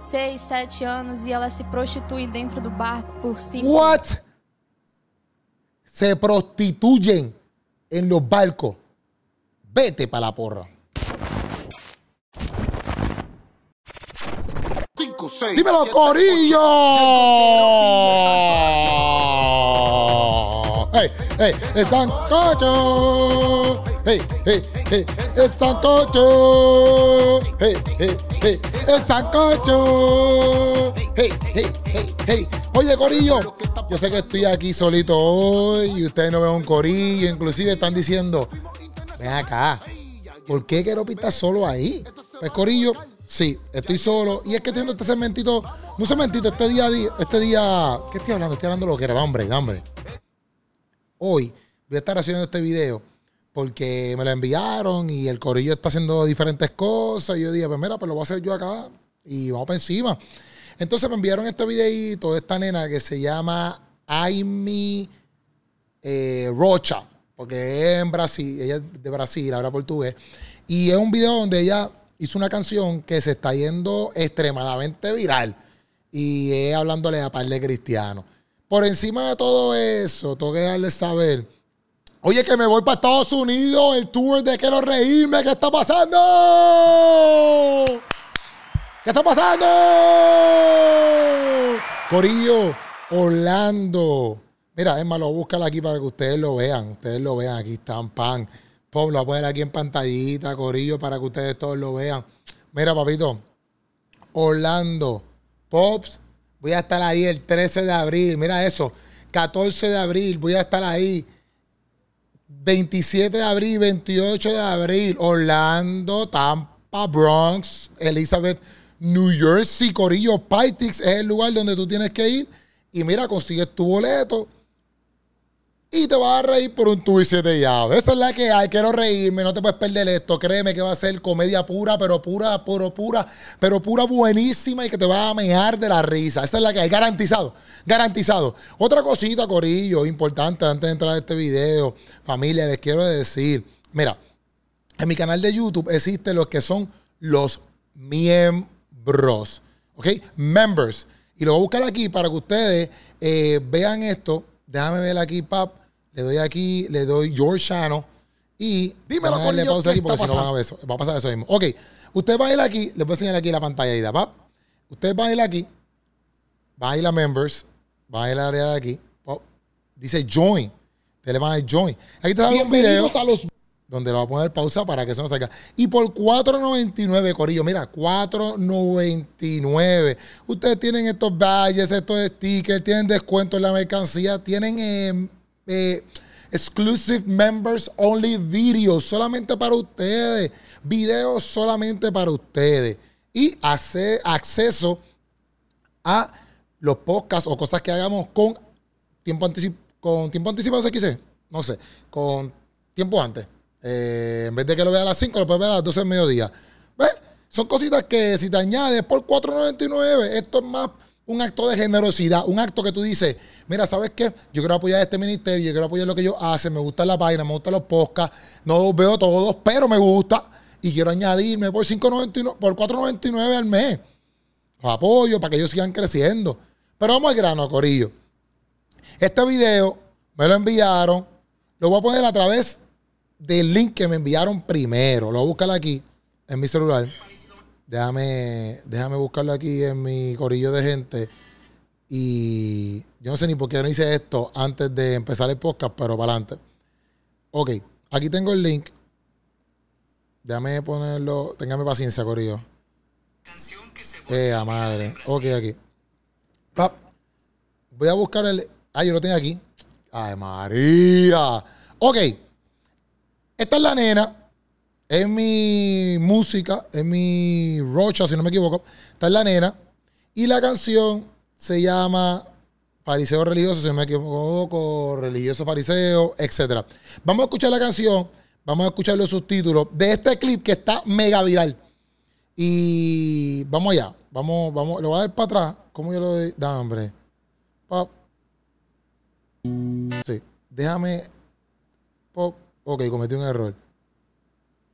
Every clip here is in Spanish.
6, 7 anos e elas se prostituem dentro do barco por 5 What? Se prostituyen en los barcos. Vete para la porra. Dímelo, Corillo. Hey, hey, el sancocho. Hey, hey, hey, el sancocho. Hey, hey, hey, el sancocho. Hey, hey, hey, hey. Oye, Corillo, yo sé que estoy aquí solito hoy y ustedes no ven un Corillo. Inclusive están diciendo, ven acá, ¿por qué quiero pistar solo ahí? Pues, Corillo, Sí, estoy solo. Y es que estoy haciendo este segmentito, no segmentito, este día, este día, ¿qué estoy hablando? Estoy hablando de lo que era, hombre, hombre. Hoy voy a estar haciendo este video porque me lo enviaron y el corillo está haciendo diferentes cosas. Y yo dije, pues mira, pues lo voy a hacer yo acá y vamos para encima. Entonces me enviaron este videito de esta nena que se llama Aimi eh, Rocha, porque es en Brasil, ella es de Brasil, habla portugués. Y es un video donde ella hizo una canción que se está yendo extremadamente viral y es hablándole a par de cristianos. Por encima de todo eso, tengo que darles saber. Oye, que me voy para Estados Unidos, el tour de Quiero Reírme, ¿qué está pasando? ¿Qué está pasando? Corillo, Orlando. Mira, es malo, búscala aquí para que ustedes lo vean. Ustedes lo vean, aquí están, pan. Lo voy a poner aquí en pantallita, Corillo, para que ustedes todos lo vean. Mira, papito, Orlando, Pops, voy a estar ahí el 13 de abril. Mira eso, 14 de abril, voy a estar ahí. 27 de abril, 28 de abril, Orlando, Tampa, Bronx, Elizabeth, New Jersey, Corillo, Pytix es el lugar donde tú tienes que ir. Y mira, consigues tu boleto y te vas a reír por un y siete llaves. Esa es la que hay. Quiero reírme, no te puedes perder esto. Créeme que va a ser comedia pura, pero pura, puro, pura, pero pura buenísima y que te va a mejar de la risa. Esa es la que hay. Garantizado, garantizado. Otra cosita, Corillo, importante antes de entrar a este video. Familia, les quiero decir, mira, en mi canal de YouTube existen los que son los miembros. ¿Ok? Members. Y lo voy a buscar aquí para que ustedes eh, vean esto. Déjame ver aquí, pap. Le doy aquí, le doy your channel. Y Dímelo, Corillo, pausa ¿qué aquí porque si no van a ver eso. Va a pasar eso mismo. Ok, usted va a ir aquí, les voy a enseñar aquí la pantalla ahí, pap. Usted va a ir aquí, va a ir a members, va a ir al área de aquí, pop. Dice join. Usted le va a dar join. Aquí te da un video Bienvenidos a los donde lo va a poner pausa para que eso no salga. Y por 4.99, Corillo, mira, 4.99. Ustedes tienen estos badges, estos stickers, tienen descuento en la mercancía, tienen eh, eh, exclusive members only videos solamente para ustedes, videos solamente para ustedes. Y hace acceso a los podcasts o cosas que hagamos con tiempo anticipado. Con tiempo anticipado no sé, con tiempo antes. Eh, en vez de que lo vea a las 5, lo puedes ver a las 12 del mediodía. ¿Ves? Son cositas que si te añades por 4.99, esto es más un acto de generosidad, un acto que tú dices, mira, ¿sabes qué? Yo quiero apoyar a este ministerio, yo quiero apoyar lo que ellos hacen, me gusta la página, me gustan los podcasts, no los veo todos, pero me gusta y quiero añadirme por 5.99, por 4.99 al mes. Los apoyo para que ellos sigan creciendo. Pero vamos al grano, Corillo. Este video me lo enviaron, lo voy a poner a través del link que me enviaron primero. Lo voy a buscar aquí en mi celular. Déjame, déjame buscarlo aquí en mi corillo de gente. Y yo no sé ni por qué no hice esto antes de empezar el podcast, pero para adelante. Ok, aquí tengo el link. Déjame ponerlo. Téngame paciencia, corillo. Eh, a madre. Ok, aquí. Pap. Voy a buscar el. Ah, yo lo tengo aquí. Ay, María. Ok. Esta es la nena. Es mi música. Es mi rocha, si no me equivoco. Esta es la nena. Y la canción se llama Fariseo Religioso, si no me equivoco. Religioso Fariseo, etc. Vamos a escuchar la canción. Vamos a escuchar los subtítulos de este clip que está mega viral. Y vamos allá. Vamos, vamos. Lo voy a dar para atrás. ¿Cómo yo lo doy? Da, hombre. Pop. Sí. Déjame. Pop. Ok, cometí un error.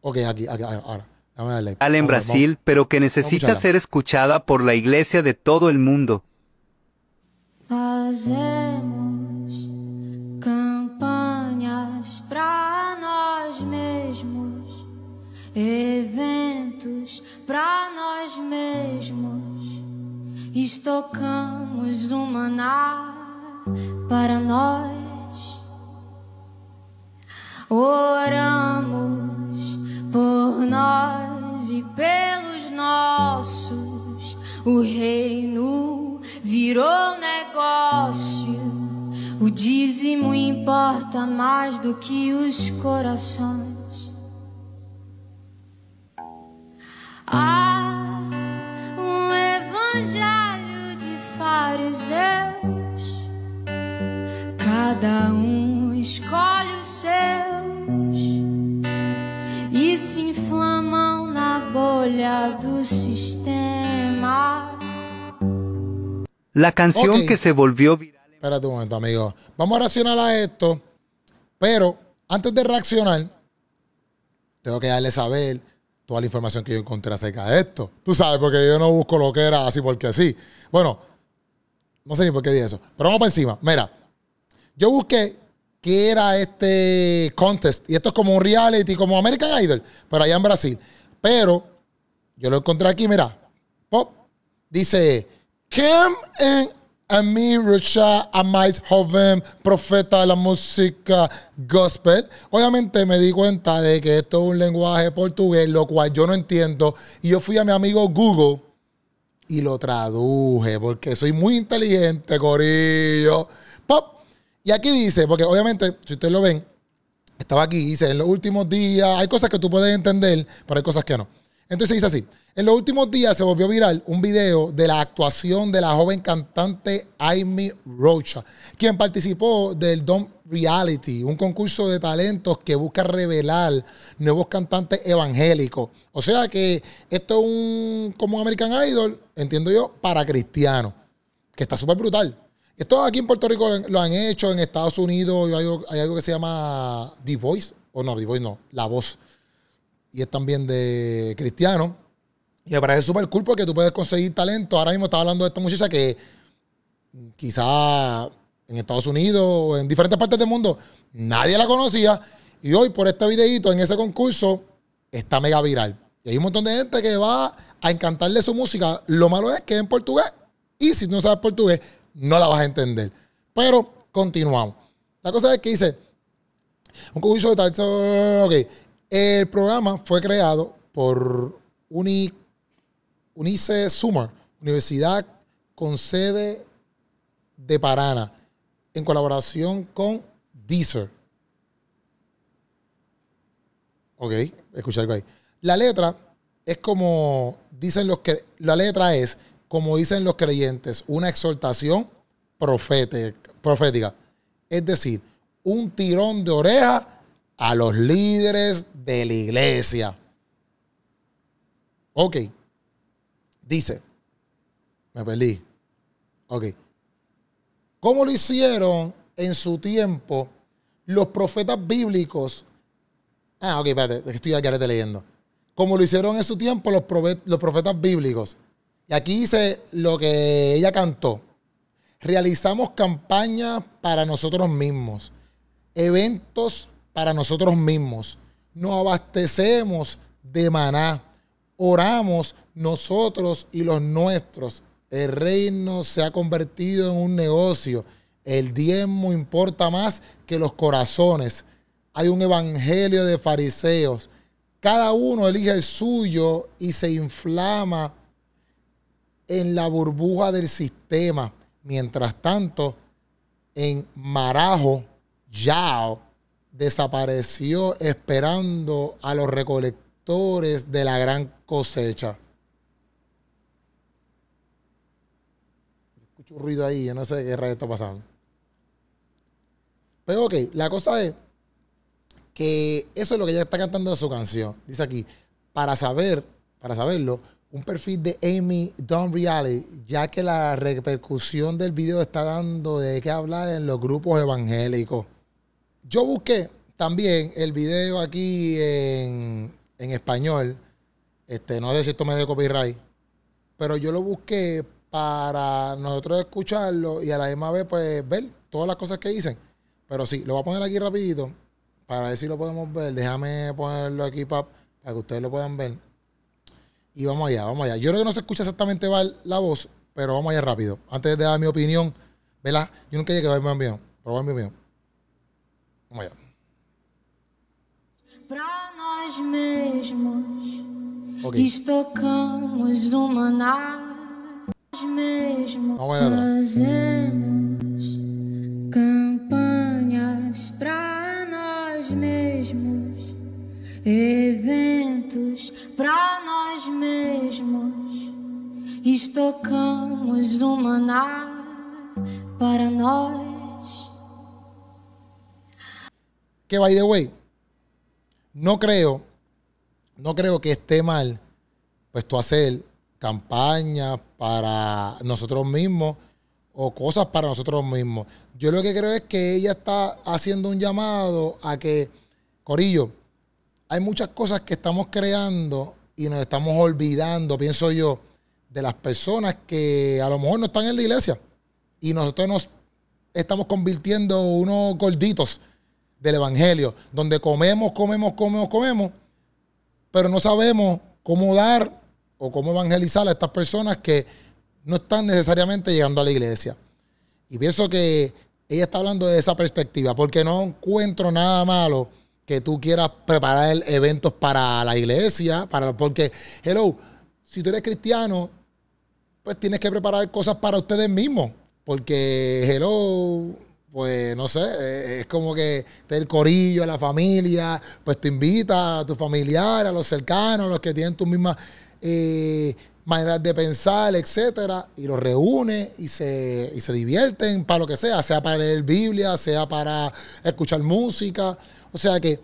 Ok, aquí, aquí, ahora. Dame darle. en Vamos, Brasil, vamos. pero que necesita ser escuchada por la iglesia de todo el mundo. Fazemos campanhas pra nós mesmos, eventos pra nós mesmos, estocamos o maná para nós. Oramos por nós e pelos nossos. O reino virou negócio. O dízimo importa mais do que os corações. Há um evangelho de fariseus. Cada um escolhe os seus La canción que se volvió viral. Espérate un momento, amigo. Vamos a reaccionar a esto. Pero antes de reaccionar, tengo que darle saber toda la información que yo encontré acerca de esto. Tú sabes, porque yo no busco lo que era así porque así. Bueno, no sé ni por qué di eso. Pero vamos para encima. Mira, yo busqué qué era este contest. Y esto es como un reality, como American Idol, pero allá en Brasil. Pero yo lo encontré aquí, mira. Pop. Dice, Kim en Ami Rocha Amais Joven, profeta de la música gospel. Obviamente me di cuenta de que esto es un lenguaje portugués, lo cual yo no entiendo. Y yo fui a mi amigo Google y lo traduje, porque soy muy inteligente, Corillo. Pop. Y aquí dice, porque obviamente, si ustedes lo ven, estaba aquí, dice, en los últimos días, hay cosas que tú puedes entender, pero hay cosas que no. Entonces dice así, en los últimos días se volvió viral un video de la actuación de la joven cantante Amy Rocha, quien participó del Dom Reality, un concurso de talentos que busca revelar nuevos cantantes evangélicos. O sea que esto es un, como un American Idol, entiendo yo, para cristianos, que está súper brutal. Esto aquí en Puerto Rico lo han hecho, en Estados Unidos hay algo, hay algo que se llama The Voice, o no, The Voice no, La Voz. Y es también de cristiano. Y me parece súper cool porque tú puedes conseguir talento. Ahora mismo estaba hablando de esta muchacha que quizá en Estados Unidos o en diferentes partes del mundo nadie la conocía. Y hoy por este videito en ese concurso está mega viral. Y hay un montón de gente que va a encantarle su música. Lo malo es que es en portugués. Y si no sabes portugués, no la vas a entender. Pero continuamos. La cosa es que dice, un concurso de talento. Ok. El programa fue creado por Uni, Unice Summer, Universidad con sede de Paraná, en colaboración con Deezer. Ok, escucha algo ahí. La letra es como dicen los que. La letra es, como dicen los creyentes, una exhortación profética. Es decir, un tirón de oreja a los líderes de la iglesia. Ok. Dice. Me perdí. Ok. ¿Cómo lo hicieron en su tiempo los profetas bíblicos? Ah, ok, espérate, estoy aquí leyendo. Como lo hicieron en su tiempo los, los profetas bíblicos. Y aquí dice lo que ella cantó. Realizamos campañas para nosotros mismos, eventos para nosotros mismos. Nos abastecemos de maná. Oramos nosotros y los nuestros. El reino se ha convertido en un negocio. El diezmo importa más que los corazones. Hay un evangelio de fariseos. Cada uno elige el suyo y se inflama en la burbuja del sistema. Mientras tanto, en Marajo, Yao desapareció esperando a los recolectores de la gran cosecha. Escucho un ruido ahí, yo no sé qué rayo está pasando. Pero ok, la cosa es que eso es lo que ella está cantando en su canción. Dice aquí, para saber, para saberlo, un perfil de Amy Don Reality, ya que la repercusión del video está dando de qué hablar en los grupos evangélicos. Yo busqué también el video aquí en, en español Este, no sé si esto me dé copyright. Pero yo lo busqué para nosotros escucharlo y a la misma vez, pues, ver todas las cosas que dicen. Pero sí, lo voy a poner aquí rapidito para ver si lo podemos ver. Déjame ponerlo aquí para, para que ustedes lo puedan ver. Y vamos allá, vamos allá. Yo creo que no se escucha exactamente la voz, pero vamos allá rápido. Antes de dar mi opinión, ¿verdad? Yo nunca llegué a ver mi opinión, pero voy a dar mi opinión. Vamos allá. Pra nós mesmos Ok. estocamos uma nave. Nós mesmos Vamos lá, Dra. fazemos campanhas pra nós mesmos, eventos pra nós mesmos. Estocamos uma nave para nós. Que by the way, no creo, no creo que esté mal, pues tú hacer campañas para nosotros mismos o cosas para nosotros mismos. Yo lo que creo es que ella está haciendo un llamado a que, Corillo, hay muchas cosas que estamos creando y nos estamos olvidando, pienso yo, de las personas que a lo mejor no están en la iglesia y nosotros nos estamos convirtiendo unos gorditos del evangelio, donde comemos, comemos, comemos, comemos, pero no sabemos cómo dar o cómo evangelizar a estas personas que no están necesariamente llegando a la iglesia. Y pienso que ella está hablando de esa perspectiva, porque no encuentro nada malo que tú quieras preparar eventos para la iglesia, para, porque, hello, si tú eres cristiano, pues tienes que preparar cosas para ustedes mismos, porque, hello, pues no sé, eh, es como que el corillo, la familia, pues te invita a tus familiares, a los cercanos, a los que tienen tus mismas eh, maneras de pensar, etcétera, y los reúne y se, y se divierten para lo que sea, sea para leer Biblia, sea para escuchar música. O sea que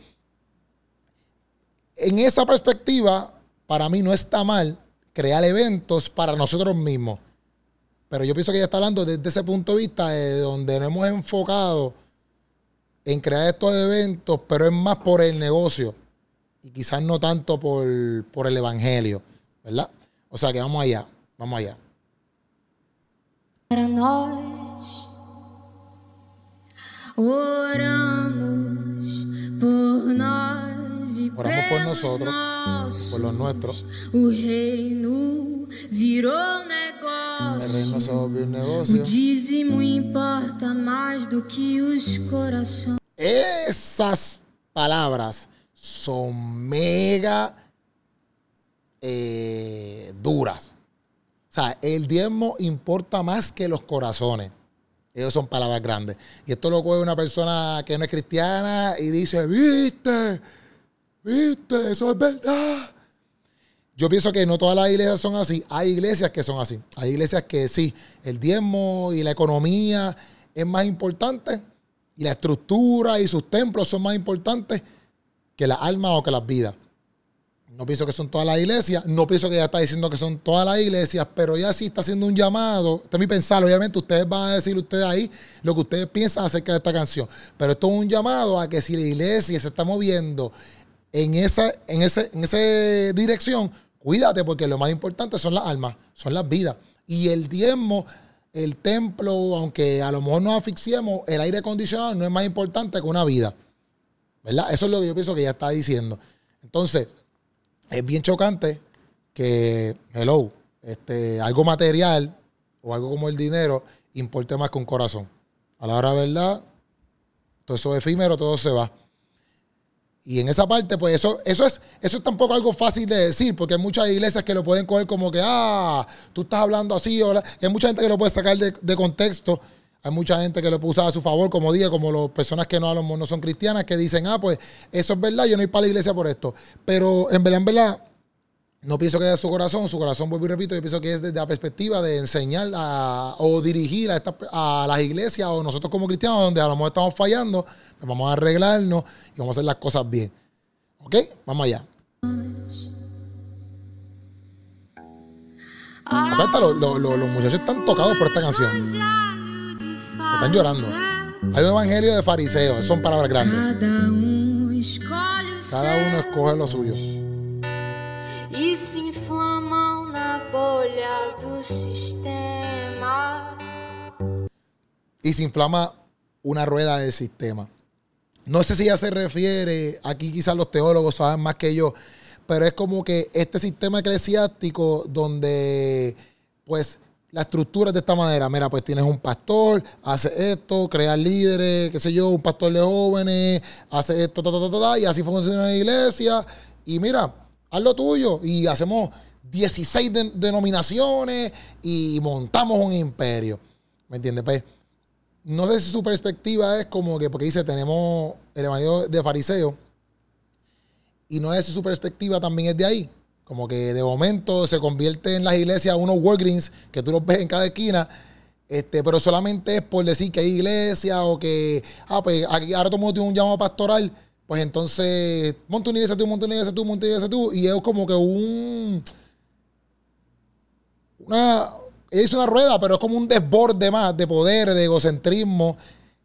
en esa perspectiva, para mí no está mal crear eventos para nosotros mismos. Pero yo pienso que ella está hablando desde ese punto de vista de donde nos hemos enfocado en crear estos eventos, pero es más por el negocio y quizás no tanto por, por el evangelio, ¿verdad? O sea que vamos allá, vamos allá. para nós. Oramos por nós Oramos por nosotros, por los nuestros. El reino se volvió un negocio. Esas palabras son mega eh, duras. O sea, el diezmo importa más que los corazones. Esas son palabras grandes. Y esto lo coge una persona que no es cristiana y dice, viste, viste, eso es verdad. Yo pienso que no todas las iglesias son así. Hay iglesias que son así. Hay iglesias que sí, el diezmo y la economía es más importante y la estructura y sus templos son más importantes que las almas o que las vidas. No pienso que son todas las iglesias, no pienso que ella está diciendo que son todas las iglesias, pero ella sí está haciendo un llamado. Este es mi pensar, obviamente ustedes van a decir ustedes ahí lo que ustedes piensan acerca de esta canción. Pero esto es un llamado a que si la iglesia se está moviendo en esa, en ese, en esa dirección, cuídate porque lo más importante son las almas, son las vidas. Y el diezmo, el templo, aunque a lo mejor nos asfixiemos, el aire acondicionado no es más importante que una vida. ¿Verdad? Eso es lo que yo pienso que ella está diciendo. Entonces, es bien chocante que, hello, este, algo material o algo como el dinero importe más que un corazón. A la hora verdad, todo eso es efímero, todo se va. Y en esa parte, pues eso, eso es, eso es tampoco algo fácil de decir, porque hay muchas iglesias que lo pueden coger como que, ah, tú estás hablando así, o hay mucha gente que lo puede sacar de, contexto. Hay mucha gente que lo puede usar a su favor, como dije, como las personas que no, a lo no son cristianas, que dicen, ah, pues eso es verdad, yo no ir para la iglesia por esto. Pero en verdad, en verdad, no pienso que es su corazón, su corazón, vuelvo y repito, yo pienso que es desde la perspectiva de enseñar o dirigir a, estas- a las iglesias o nosotros como cristianos, donde a lo mejor estamos fallando, pues vamos a arreglarnos y vamos a hacer las cosas bien. ¿Ok? Vamos allá. Acá está, lo- lo- lo- los muchachos están tocados por esta canción. Están llorando. Hay un evangelio de fariseos, son palabras grandes. Cada uno escoge lo suyo. Se inflamam na bolha do sistema. y se inflama una rueda del sistema. No sé si ya se refiere, aquí quizás los teólogos saben más que yo, pero es como que este sistema eclesiástico donde pues la estructura es de esta manera, mira, pues tienes un pastor, hace esto, crea líderes, qué sé yo, un pastor de jóvenes, hace esto, ta, ta, ta, y así funciona la iglesia, y mira, haz lo tuyo, y hacemos 16 de- denominaciones y montamos un imperio, ¿me entiendes? Pues no sé si su perspectiva es como que, porque dice, tenemos el evangelio de fariseo, y no sé si su perspectiva también es de ahí. Como que de momento se convierte en las iglesias unos Walgreens que tú los ves en cada esquina, este, pero solamente es por decir que hay iglesia o que, ah, pues ahora todo el mundo tiene un llamado pastoral, pues entonces monta una iglesia tú, monta una iglesia tú, monta una iglesia tú, y es como que un, una, es una rueda, pero es como un desborde más de poder, de egocentrismo,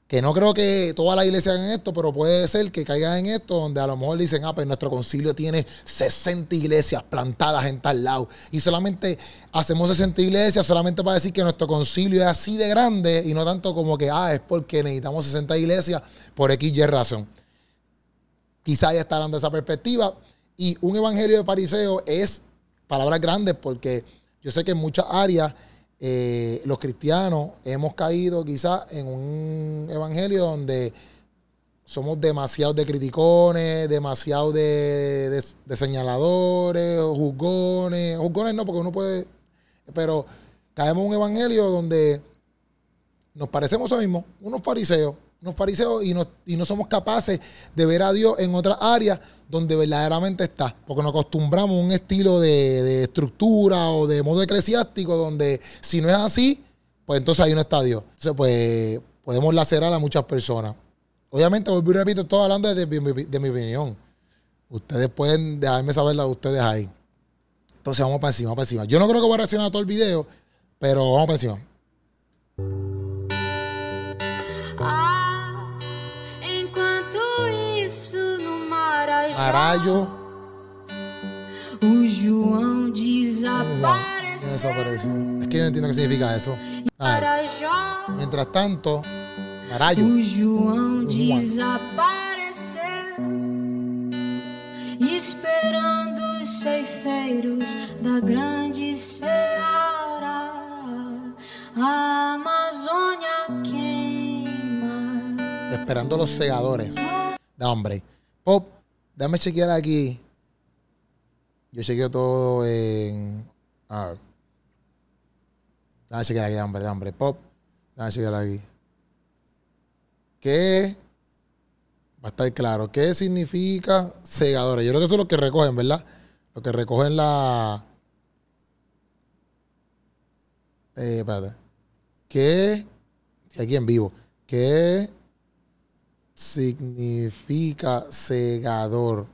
que no creo que todas las iglesias hagan esto, pero puede ser que caigan en esto, donde a lo mejor dicen, ah, pues nuestro concilio tiene 60 iglesias plantadas en tal lado, y solamente hacemos 60 iglesias solamente para decir que nuestro concilio es así de grande, y no tanto como que, ah, es porque necesitamos 60 iglesias por X y razón. Quizá ya está dando esa perspectiva, y un evangelio de fariseo es palabras grandes, porque yo sé que en muchas áreas eh, los cristianos hemos caído quizás en un evangelio donde somos demasiado de criticones, demasiado de, de- de señaladores, juzgones. Juzgones no, porque uno puede. Pero caemos en un evangelio donde nos parecemos eso mismo, unos fariseos, unos fariseos y no, y no somos capaces de ver a Dios en otras áreas donde verdaderamente está, porque nos acostumbramos a un estilo de, de estructura o de modo eclesiástico donde si no es así, pues entonces ahí no está Dios. Entonces, pues podemos lacerar a muchas personas. Obviamente, vuelvo y repito, estoy hablando de, mi- de mi opinión. Ustedes pueden dejarme saber la de ustedes ahí. Entonces vamos para encima, vamos para encima. Yo no creo que voy a reaccionar a todo el video, pero vamos para encima. Arayo. o João desapareceu. desapareció. Es que yo no entiendo qué significa eso. A ver, Marajó, mientras tanto, Arayo. o João desapareceu. Esperando os ceifeiros da grande seara, a Amazônia queima. Esperando los segadores. De hombre. Pop, déjame chequear aquí. Yo chequeo todo en. A ver. Déjame chequear aquí, hombre, hombre. Pop. Déjame chequear aquí. ¿Qué? Va a estar claro. ¿Qué significa segadores? Yo creo que eso es lo que recogen, ¿verdad? Lo que recogen la. Eh, espérate. ¿Qué? Aquí en vivo. ¿Qué significa segador?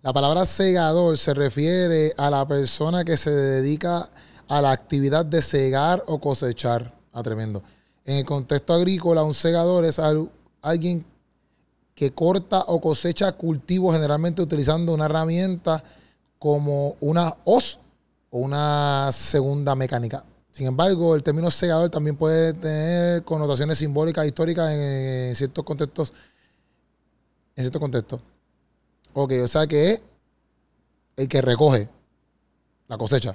La palabra segador se refiere a la persona que se dedica a la actividad de segar o cosechar. Ah, tremendo. En el contexto agrícola, un segador es al- alguien que corta o cosecha cultivos generalmente utilizando una herramienta como una hoz o una segunda mecánica. Sin embargo, el término segador también puede tener connotaciones simbólicas, históricas en, ciertos contextos. En ciertos contextos. Ok, o sea que es el que recoge la cosecha.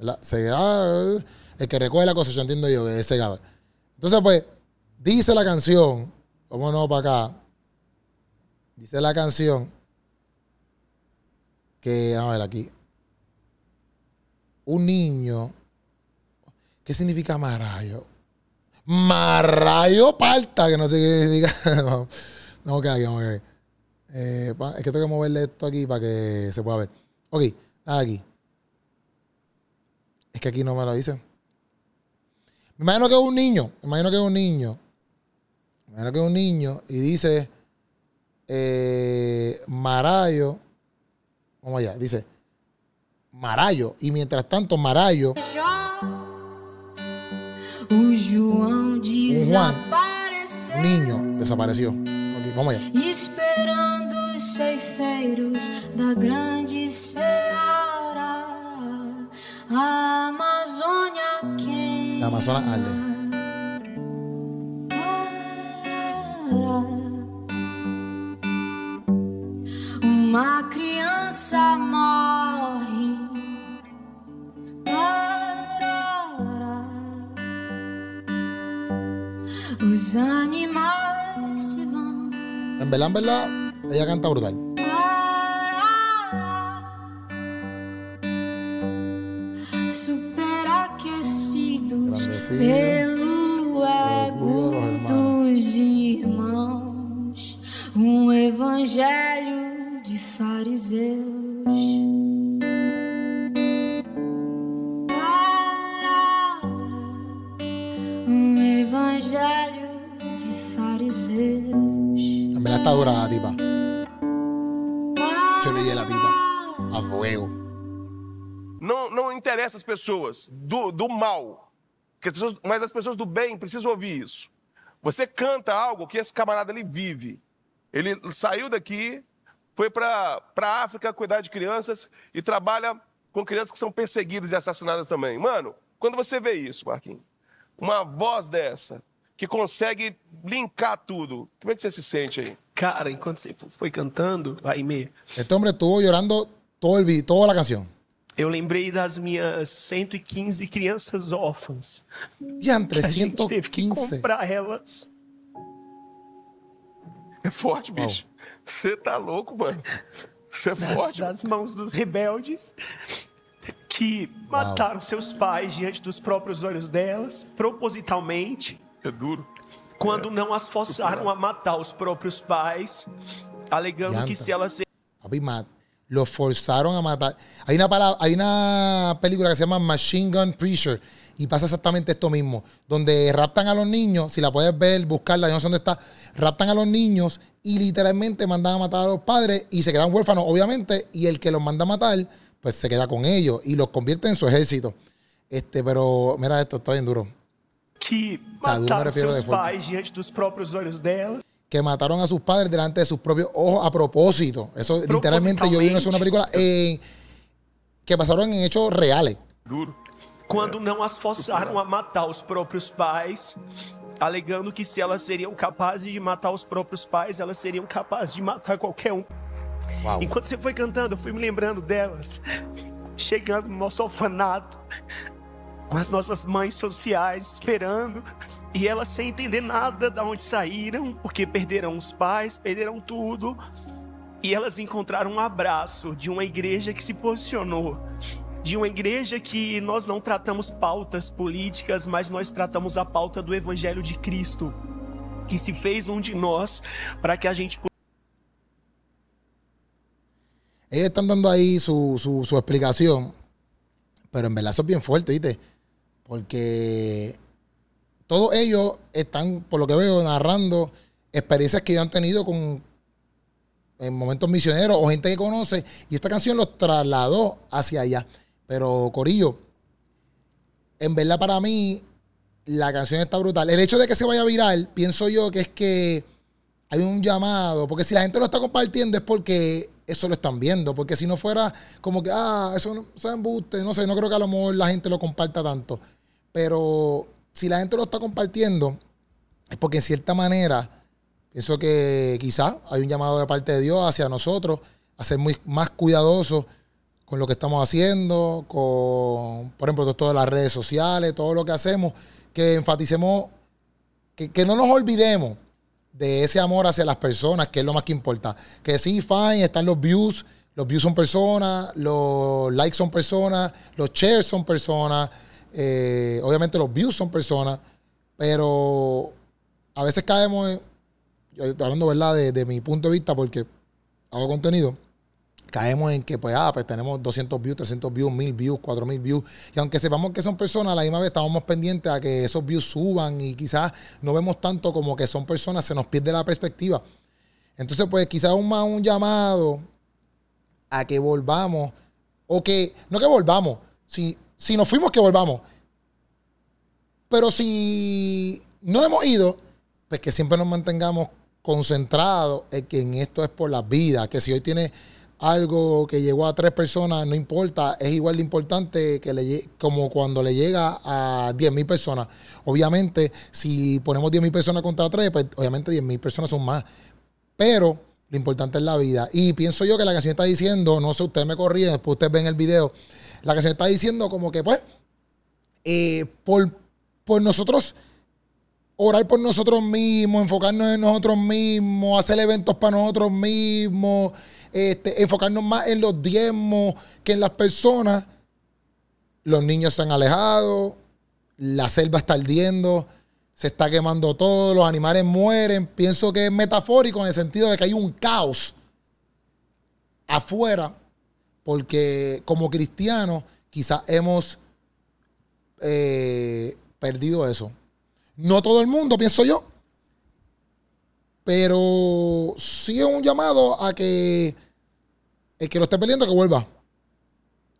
¿Verdad? Segador, el que recoge la cosecha, entiendo yo, que es segador. Entonces, pues, dice la canción, vámonos para acá. Dice la canción que, a ver aquí. Un niño. ¿Qué significa marayo? Marayo parta, que no sé qué significa. vamos a aquí, vamos a. Eh, es que tengo que moverle esto aquí para que se pueda ver. Ok, aquí. Es que aquí no me lo dice. Me imagino que es un niño. Me imagino que es un niño. Me imagino que es un niño. Y dice eh, Marayo. Vamos allá. Dice Marayo. Y mientras tanto, Marayo. João Juan, desapareceu. niño, desapareció. Ok, vamos allá. Esperando os ceifeiros da grande seara, a Amazônia quem La Amazonas arde. Uma criança morre. Os animais se vão. En verdad, en verdad, ella canta brutal. Superaquecidos Grandecido. pelo ego dos irmãos, um evangelho de fariseus. Di a la tipa. A. Não, não interessa as pessoas do, do mal, as pessoas- mas as pessoas do bem precisam ouvir isso. Você canta algo que esse camarada ele vive. Ele saiu daqui, foi para a África cuidar de crianças e trabalha com crianças que são perseguidas e assassinadas também. Mano, quando você vê isso, Marquinhos, uma voz dessa que consegue linkar tudo, como é que você se sente aí? Cara, enquanto você foi cantando, aí me, Este hombre estuvo llorando todo el toda la canción. eu lembrei das minhas 115 crianças órfãs. En que a gente teve que 315. comprar elas. É forte, bicho. Você tá louco, mano. Você é forte. das mãos dos rebeldes que mataram seus pais diante dos próprios olhos delas, propositalmente, É duro. Quando não as forçaram a matar os próprios pais, alegando Yanta. que se elas Papi, ma- lo forzaron a matar. Hay una, para- hay una película que se llama Machine Gun Preacher y pasa exactamente esto mismo, donde raptan a los niños, si la puedes ver, buscarla, yo no sé dónde está, raptan a los niños y literalmente mandan a matar a los padres y se quedan huérfanos, obviamente, y el que los manda a matar, pues se queda con ellos y los convierte en su ejército. Este, pero mira esto, está bien duro. Que mataram seus pais diante dos próprios olhos delas, que mataron a sus padres delante de sus propios ojos a propósito. Eso literalmente yo vi en una película eh, que pasaron en hechos reales. Duro. quando não as forçaram a matar os próprios pais, alegando que se elas seriam capazes de matar os próprios pais, elas seriam capazes de matar qualquer um. Wow. Enquanto você foi cantando, eu fui me lembrando delas, chegando no nosso orfanato, as nossas mães sociais esperando, e elas sem entender nada de onde saíram, porque perderam os pais, perderam tudo. E elas encontraram um abraço de uma igreja que se posicionou, de uma igreja que nós não tratamos pautas políticas, mas nós tratamos a pauta do evangelho de Cristo, que se fez um de nós para que a gente Ellos están dando ahí su, su, su explicación, pero en verdad eso es bien fuerte. Porque todos ellos están, por lo que veo, narrando experiencias que ellos han tenido con en momentos misioneros o gente que conoce, y esta canción los trasladó hacia allá. Pero Corillo, en verdad para mí la canción está brutal. El hecho de que se vaya viral, pienso yo que es que hay un llamado, porque si la gente lo está compartiendo es porque eso lo están viendo, porque si no fuera como que, ah, eso no se embuste, no sé, no creo que a lo mejor la gente lo comparta tanto. Pero si la gente lo está compartiendo, es porque en cierta manera, pienso que quizás hay un llamado de parte de Dios hacia nosotros a ser muy más cuidadosos con lo que estamos haciendo, con, por ejemplo, todas las redes sociales, todo lo que hacemos, que enfaticemos, que, que no nos olvidemos de ese amor hacia las personas, que es lo más que importa. Que sí, fine, están los views, los views son personas, los likes son personas, los shares son personas, eh, obviamente los views son personas, pero a veces caemos en, yo estoy hablando verdad de, mi punto de vista porque hago contenido, caemos en que pues, ah, pues tenemos 200 views, 300 views, 1000 views, 4000 views. Y aunque sepamos que son personas, a la misma vez estamos pendientes a que esos views suban y quizás no vemos tanto como que son personas, se nos pierde la perspectiva. Entonces, pues quizás un más un llamado a que volvamos, o que, no que volvamos, si, si nos fuimos, que volvamos. Pero si no hemos ido, pues que siempre nos mantengamos concentrado en que en esto es por la vida, que si hoy tiene algo que llegó a tres personas, no importa, es igual de importante que le, como cuando le llega a 10 mil personas. Obviamente, si ponemos 10 mil personas contra tres, pues obviamente 10 mil personas son más. Pero lo importante es la vida. Y pienso yo que la canción está diciendo, no sé, ustedes me corrían, después ustedes ven el video, la canción está diciendo como que, pues, eh, por, por nosotros orar por nosotros mismos, enfocarnos en nosotros mismos, hacer eventos para nosotros mismos, este, enfocarnos más en los diezmos que en las personas. Los niños se han alejado, la selva está ardiendo, se está quemando todo, los animales mueren. Pienso que es metafórico en el sentido de que hay un caos afuera, porque como cristianos quizás hemos eh, perdido eso. No todo el mundo, pienso yo. Pero sí es un llamado a que el que lo esté perdiendo que vuelva.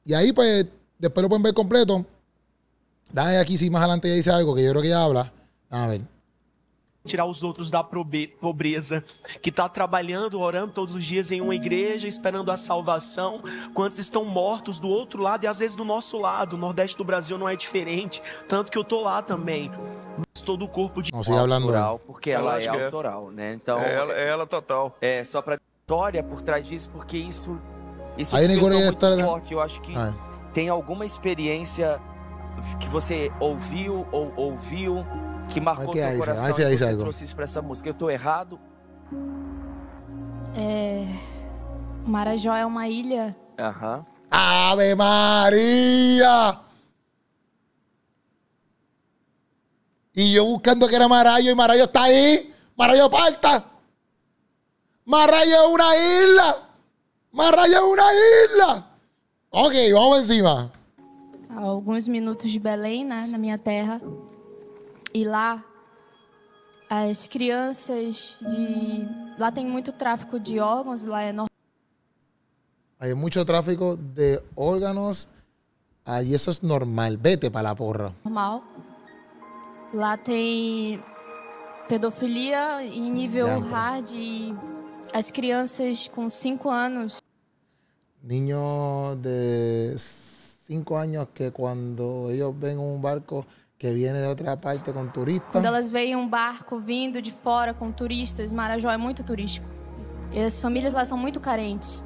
Y ahí, pues, después lo pueden ver completo. Dame aquí si más adelante ya dice algo que yo creo que ya habla. A ver. Tirar os outros da pobreza, que está trabalhando, orando todos os dias em uma igreja, esperando a salvação, quantos estão mortos do outro lado e às vezes do nosso lado. O Nordeste do Brasil não é diferente, tanto que eu tô lá também. Mas todo o corpo de No, sigue hablando. autoral, porque ela é é. autoral, né? Então, É ela, é ela total. é só pra história por trás disso, porque isso isso Aí, muito tá- forte. Eu acho que A ver. tem alguma experiência que você ouviu ou ouviu que marcou que teu é isso, coração vai ser e isso você algo. trouxe isso pra essa música. Eu tô errado? É... Marajó é uma ilha Aham. ¡Ave María! Y yo buscando que era Marayo y Marayo está ahí. Marayo parta. Marayo es una isla. Marayo es una isla. Ok, vamos encima. alguns minutos de Belém, né, na minha terra. E lá as crianças de lá tem muito tráfico de órgãos, lá é Hay mucho tráfico de órganos. Ahí eso es normal. Vete para la porra. normal. Lá tem pedofilia em nível então. hard e as crianças com 5 anos Niños de 5 años que cuando ellos ven un barco que viene de otra parte con turistas. Quando elas veem um barco vindo de fora com turistas, Marajó é muito turístico. E as famílias lá são muito carentes.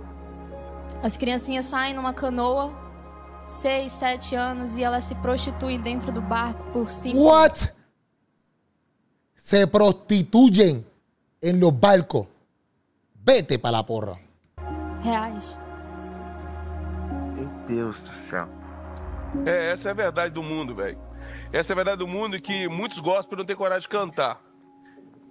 As criancinhas saem numa canoa, 6, 7 anos, e elas se prostituem dentro do barco por 5 What? Se prostituyen en los barcos. Vete para la porra. reais. Meu Deus do céu. É, essa é a verdade do mundo, velho. Essa é a verdade do mundo que muitos gospel não têm coragem de cantar.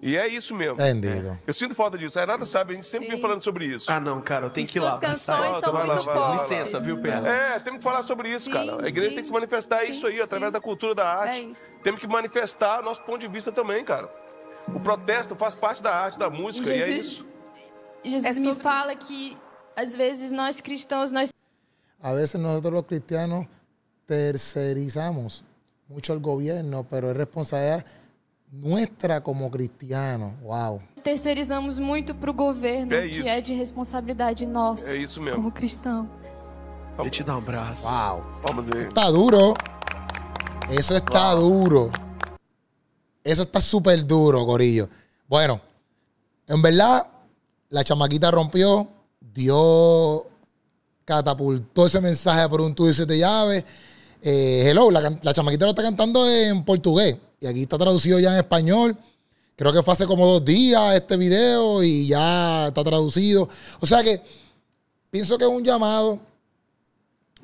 E é isso mesmo. Bendito. Eu sinto falta disso. A Renata sabe, a gente sempre vem falando sobre isso. Ah, não, cara, eu tenho E que ir lá. suas canções são vai lá, muito lá, lá. fortes. Licença, viu, Pedro? É, temos que falar sobre isso, Sim, cara. A igreja sim. tem que se manifestar Sim, isso aí, através sim. da cultura da arte. É isso. Temos que manifestar nosso ponto de vista também, cara. O protesto faz parte da arte, da música, e é Jesus, isso. Jesus É me fala que às vezes nós cristãos nós A veces nosotros los cristianos tercerizamos mucho al gobierno, pero es responsabilidad nuestra como cristianos. Wow. terceirizamos muito pro governo, É que é de responsabilidade nossa É isso mesmo. como cristão. Deixa eu te dar um abraço. Wow. Vamos ver. Está duro. Eso está duro. Eso está súper duro, Corillo. Bueno, en verdad, la chamaquita rompió, dio, catapultó ese mensaje por un tubo y siete llaves. Eh, hello, la, chamaquita lo está cantando en portugués y aquí está traducido ya en español. Creo que fue hace como dos días este video y ya está traducido. O sea que pienso que es un llamado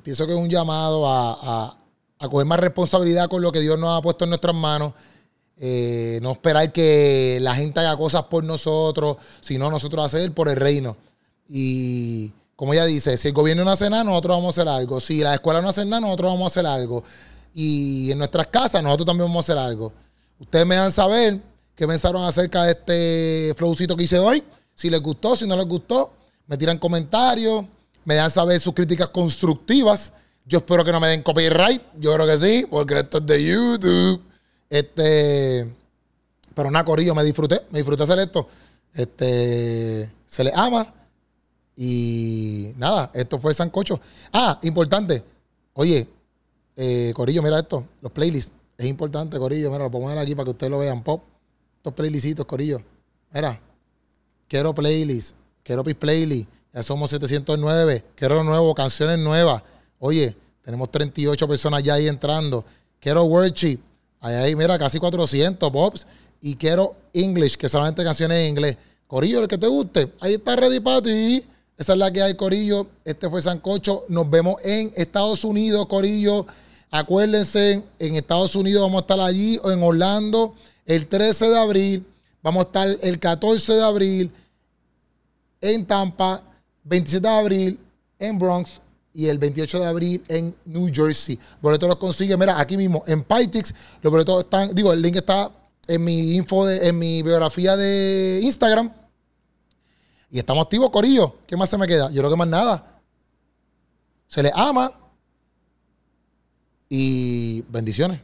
pienso que es un llamado a, a- a coger más responsabilidad con lo que Dios nos ha puesto en nuestras manos. Eh, no esperar que la gente haga cosas por nosotros, sino nosotros hacer por el reino. Y como ella dice, si el gobierno no hace nada, nosotros vamos a hacer algo. Si la escuela no hace nada, nosotros vamos a hacer algo. Y en nuestras casas, nosotros también vamos a hacer algo. Ustedes me dan saber qué pensaron acerca de este flowcito que hice hoy. Si les gustó, si no les gustó, me tiran comentarios, me dan saber sus críticas constructivas. Yo espero que no me den copyright. Yo creo que sí, porque esto es de YouTube. Este, pero nada, Corillo, me disfruté, me disfruté hacer esto. Este, se les ama. Y nada, esto fue Sancocho. Ah, importante. Oye, eh, Corillo, mira esto. Los playlists. Es importante, Corillo. Mira, lo pongo aquí para que ustedes lo vean. Pop. Estos playlistitos, Corillo. Mira. Quiero playlist. Quiero pis playlist. Ya somos 709. Quiero nuevo, canciones nuevas. Oye, tenemos 38 personas ya ahí entrando. Quiero worship. Ahí, ahí, mira, casi 400 pops. Y quiero English, que solamente canciones en inglés. Corillo, el que te guste. Ahí está ready para ti. Esa es la que hay, Corillo. Este fue Sancocho. Nos vemos en Estados Unidos, Corillo. Acuérdense, en Estados Unidos vamos a estar allí o en Orlando el 13 de abril. Vamos a estar el 14 de abril en Tampa, 27 de abril en Bronx y el 28 de abril en New Jersey. Boletos los consigue, mira, aquí mismo en Pytix. Los boletos están, digo, el link está en mi info, de, en mi biografía de Instagram. Y estamos activos, Corillo. ¿Qué más se me queda? Yo creo que más nada. Se les ama. Y bendiciones.